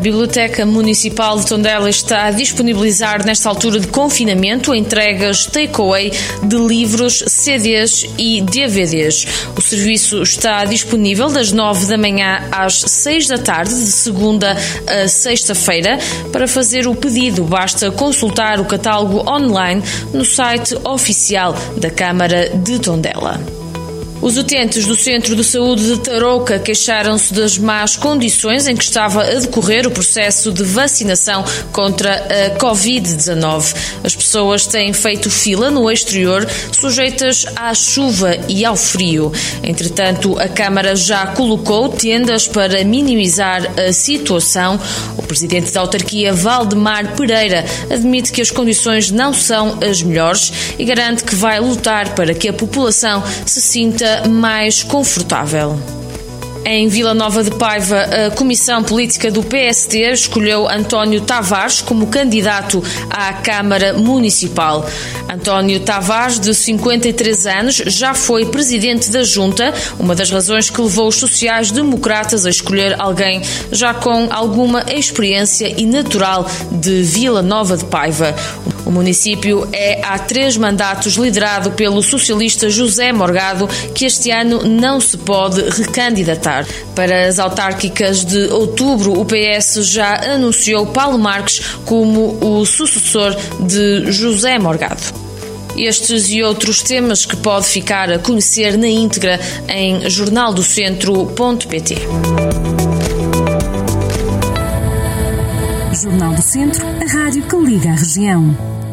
Biblioteca Municipal de Tondela está a disponibilizar, nesta altura de confinamento, entregas takeaway de livros, CDs e DVDs. O serviço está disponível das 9 da manhã às 6 da tarde, de segunda a sexta-feira. Para fazer o pedido, basta consultar o catálogo online no site oficial da Câmara de Tondela. Os utentes do Centro de Saúde de Tarouca queixaram-se das más condições em que estava a decorrer o processo de vacinação contra a Covid-19. As pessoas têm feito fila no exterior, sujeitas à chuva e ao frio. Entretanto, a Câmara já colocou tendas para minimizar a situação. O presidente da autarquia, Valdemar Pereira, admite que as condições não são as melhores e garante que vai lutar para que a população se sinta mais confortável. Em Vila Nova de Paiva, a Comissão Política do PSD escolheu António Tavares como candidato à Câmara Municipal. António Tavares, de 53 anos, já foi presidente da Junta, uma das razões que levou os sociais-democratas a escolher alguém já com alguma experiência e natural de Vila Nova de Paiva. O município é há três mandatos liderado pelo socialista José Morgado, que este ano não se pode recandidatar. Para as autárquicas de outubro, o PS já anunciou Paulo Marques como o sucessor de José Morgado. Estes e outros temas que pode ficar a conhecer na íntegra em jornaldocentro.pt. Jornal do Centro, a rádio que liga a região.